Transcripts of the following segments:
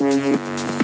Mm-hmm.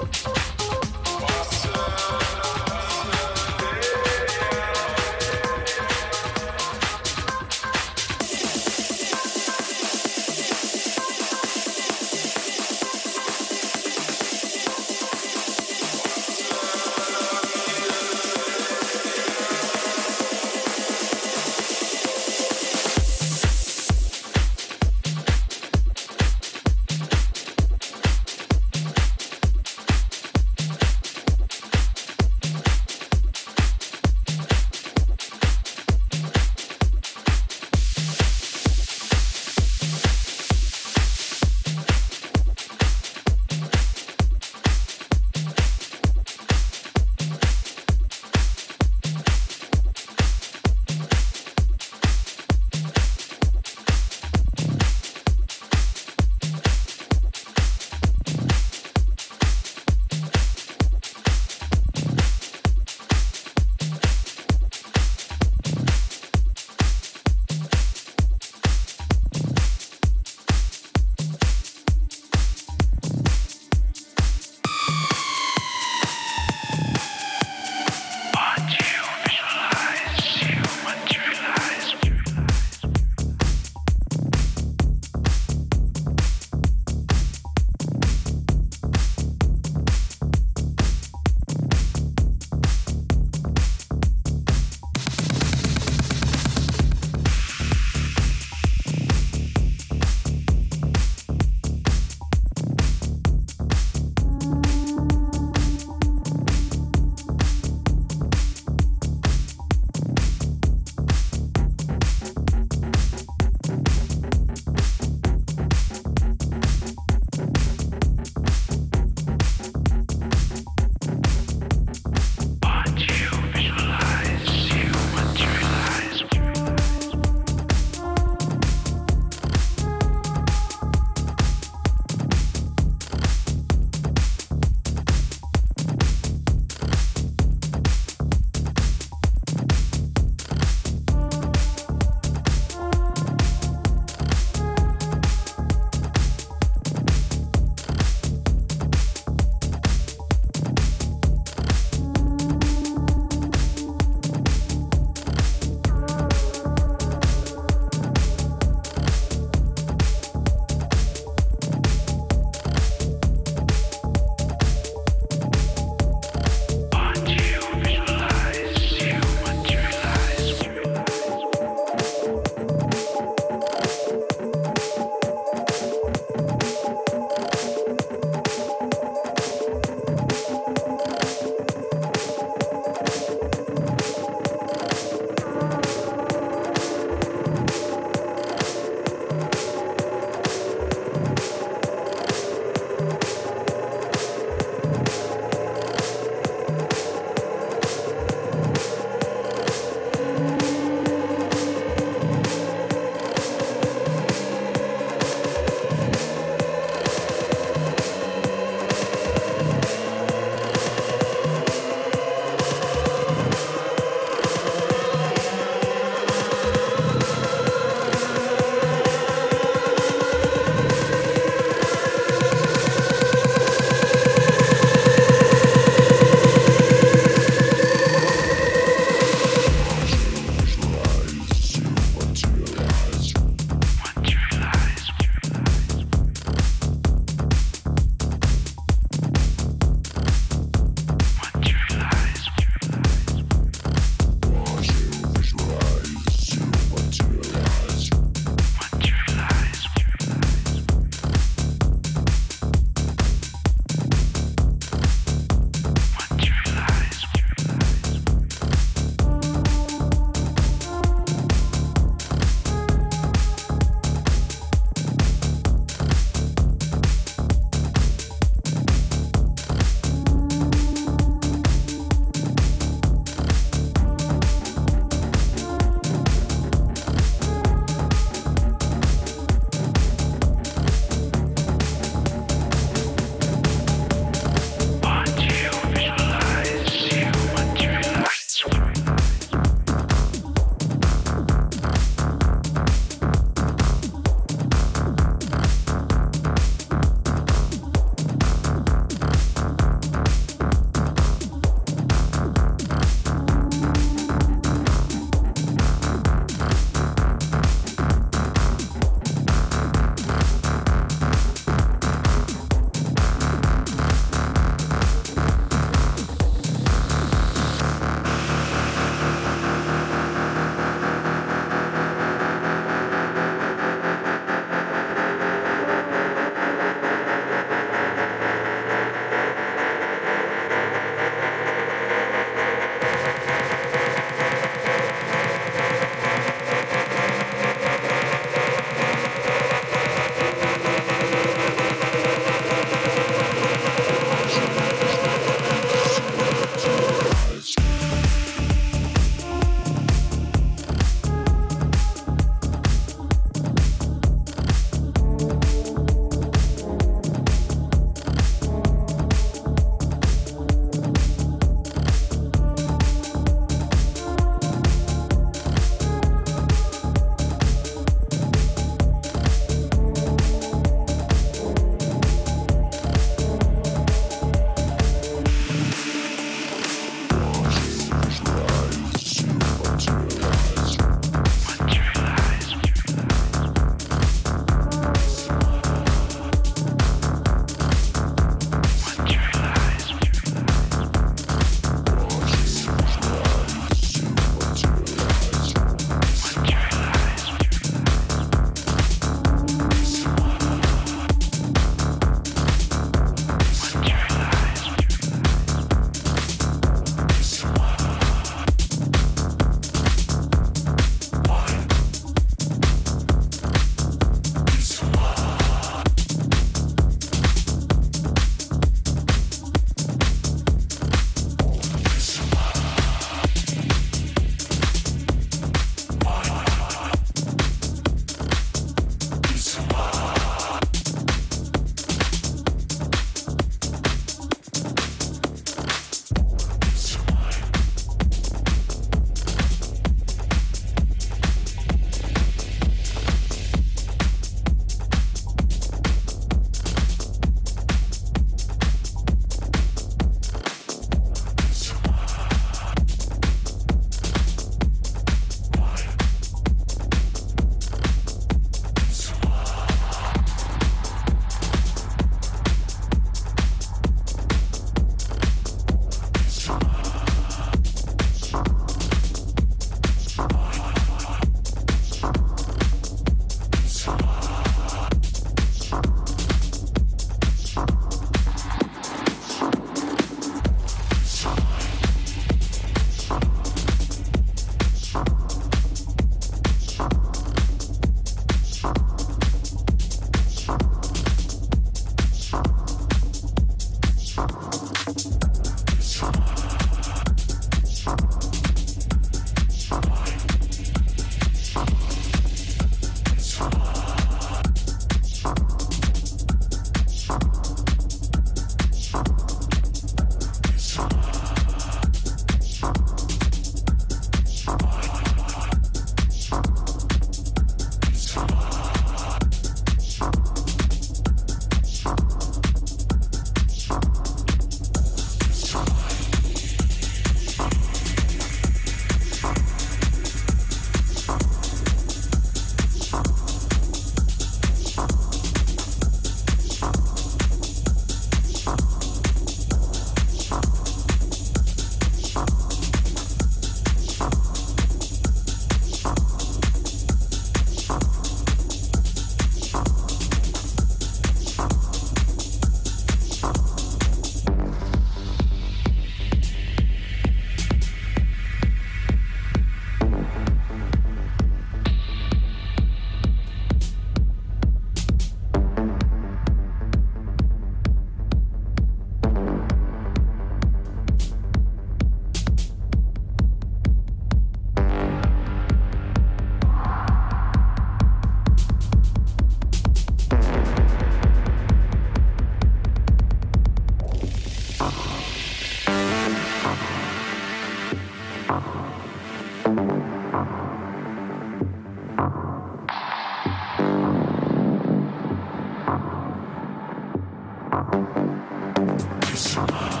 貴様